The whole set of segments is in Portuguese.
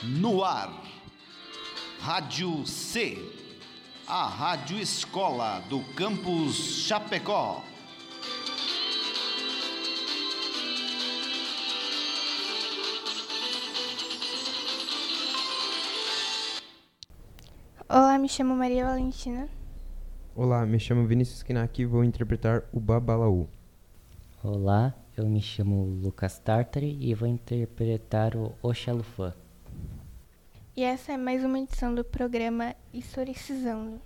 No ar, Rádio C, a Rádio Escola do Campus Chapecó. Olá, me chamo Maria Valentina. Olá, me chamo Vinícius Kinaki e vou interpretar o Babalaú. Olá, eu me chamo Lucas Tartari e vou interpretar o Oxalufã. E essa é mais uma edição do programa Historicizando.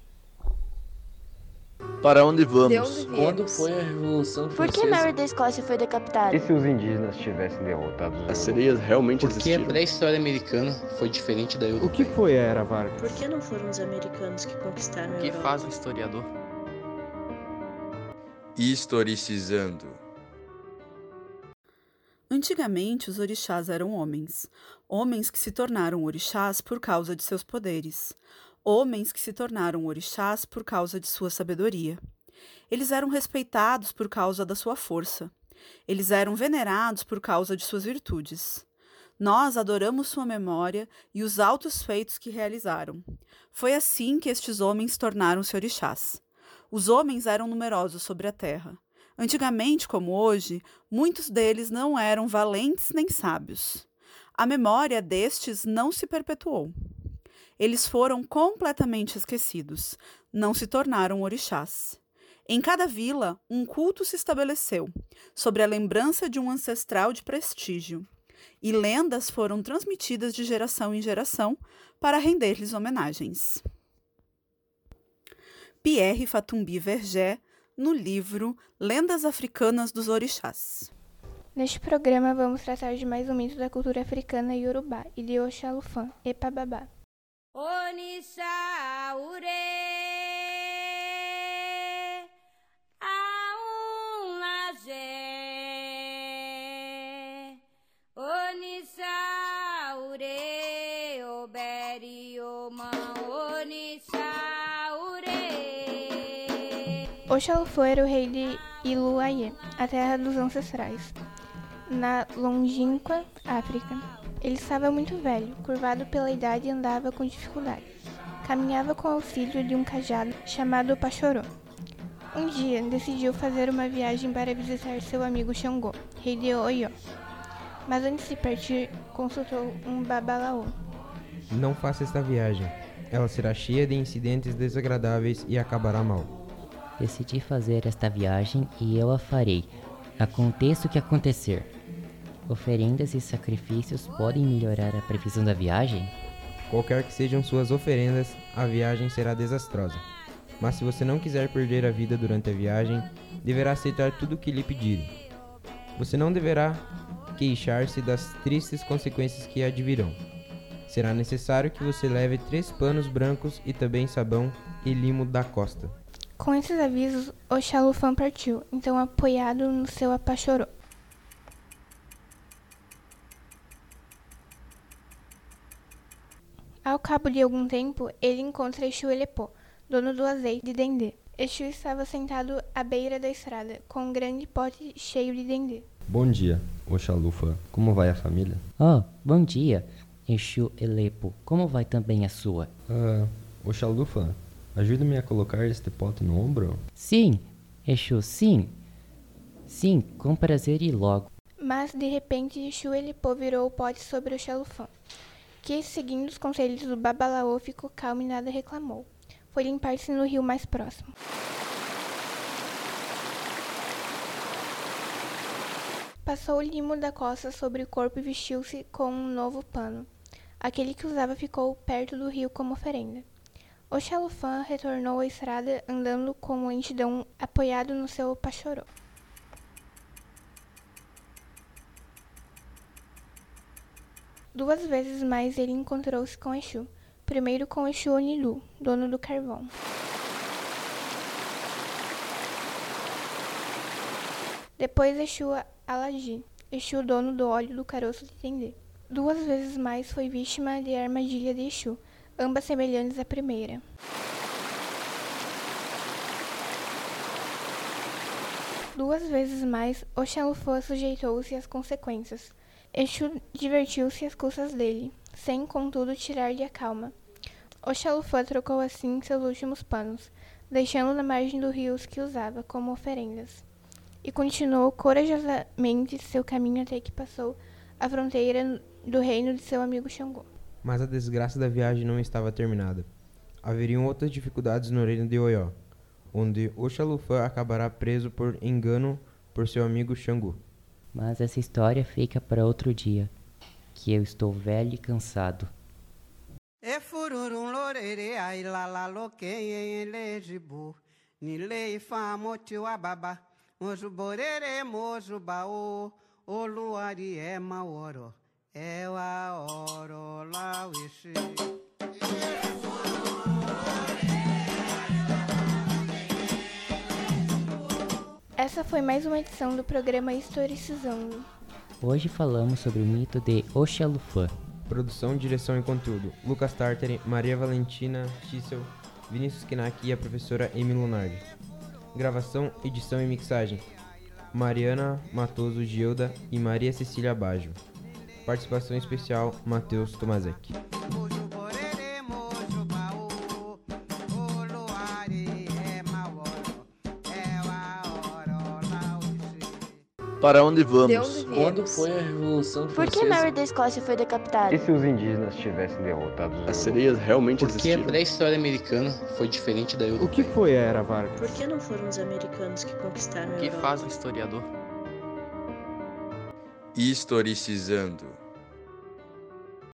Para onde De vamos? Quando foi a Revolução Por que Francesa? Mary da Escócia foi decapitada? E se os indígenas tivessem derrotado os As sereias realmente Por que a existiram? pré-história americana foi diferente da O europeia? que foi a Era Vargas? Por que não foram os americanos que conquistaram a O que Europa? faz um historiador? Historicizando. Antigamente, os orixás eram homens. Homens que se tornaram orixás por causa de seus poderes. Homens que se tornaram orixás por causa de sua sabedoria. Eles eram respeitados por causa da sua força. Eles eram venerados por causa de suas virtudes. Nós adoramos sua memória e os altos feitos que realizaram. Foi assim que estes homens tornaram-se orixás. Os homens eram numerosos sobre a terra. Antigamente, como hoje, muitos deles não eram valentes nem sábios. A memória destes não se perpetuou. Eles foram completamente esquecidos, não se tornaram orixás. Em cada vila, um culto se estabeleceu, sobre a lembrança de um ancestral de prestígio, e lendas foram transmitidas de geração em geração para render-lhes homenagens. Pierre Fatumbi Vergé, no livro Lendas Africanas dos Orixás. Neste programa vamos tratar de mais um mito da cultura africana iorubá e de Oxalufã, Epababá. Onissa ure aunage Onissa ure oberi oma Oxalufã era o rei de Iluaie, a terra dos ancestrais, na longínqua África. Ele estava muito velho, curvado pela idade e andava com dificuldade. Caminhava com o auxílio de um cajado chamado Pachorô. Um dia, decidiu fazer uma viagem para visitar seu amigo Xangô, rei de Oió. Mas antes de partir, consultou um babalaô. Não faça esta viagem. Ela será cheia de incidentes desagradáveis e acabará mal. Decidi fazer esta viagem e eu a farei, aconteça o que acontecer. Oferendas e sacrifícios podem melhorar a previsão da viagem? Qualquer que sejam suas oferendas, a viagem será desastrosa. Mas se você não quiser perder a vida durante a viagem, deverá aceitar tudo o que lhe pedirem. Você não deverá queixar-se das tristes consequências que advirão. Será necessário que você leve três panos brancos e também sabão e limo da costa. Com esses avisos, Oxalufã partiu, então apoiado no seu apachorô. Ao cabo de algum tempo, ele encontra Exu Elepô, dono do azeite de dendê. Exu estava sentado à beira da estrada, com um grande pote cheio de dendê. Bom dia, Oxalufa. Como vai a família? Oh, bom dia, Exu Elepo. Como vai também a sua? Ah, Oxalufa, ajude-me a colocar este pote no ombro. Sim, Exu, sim. Sim, com prazer e logo. Mas, de repente, Exu Elepô virou o pote sobre Oxalufã, que, seguindo os conselhos do Babalaô, ficou calmo e nada reclamou. Foi limpar-se no rio mais próximo. Passou o limo da costa sobre o corpo e vestiu-se com um novo pano. Aquele que usava ficou perto do rio como oferenda. Oxalufã retornou à estrada andando com lentidão apoiado no seu pachorô. Duas vezes mais ele encontrou-se com Exu. Primeiro com Exu Onilu, dono do carvão. Depois Exu Alagi, Exu dono do óleo do caroço de Tendê. Duas vezes mais foi vítima de armadilha de Exu, ambas semelhantes à primeira. Duas vezes mais, Oxalufã sujeitou-se às consequências. Exu divertiu-se às custas dele. sem, contudo, tirar-lhe a calma. O Xalufã trocou assim seus últimos panos, deixando na margem do rio os que usava como oferendas, e continuou corajosamente seu caminho até que passou a fronteira do reino de seu amigo Xangô. Mas a desgraça da viagem não estava terminada. Haveriam outras dificuldades no reino de Oió, onde o Xalufã acabará preso por engano por seu amigo Xangô. Mas essa história fica para outro dia, que eu estou velho e cansado. E fururum lorere ai la la loque em elegibu ni lei famo tio ababa moju borere moju baô o luari é maoro é a Essa foi mais uma edição do programa Historicizando. Hoje falamos sobre o mito de Oxalufã. Produção, direção e conteúdo: Lucas Tartari, Maria Valentina Schissel, Vinícius Kinak e a professora Amy Lunardi. Gravação, edição e mixagem: Mariana Matoso Gilda e Maria Cecília Baggio. Participação especial: Matheus Tomazek. Para onde De vamos? onde Quando foi a Revolução Por que Francesa? Mary da Escócia foi decapitada? E se os indígenas tivessem derrotado os As sereias realmente Por que a existiram? pré-história americana foi diferente da europeia? foi a Era Vargas? Por que não foram os americanos que conquistaram a O que Europa? faz um historiador? Historicizando.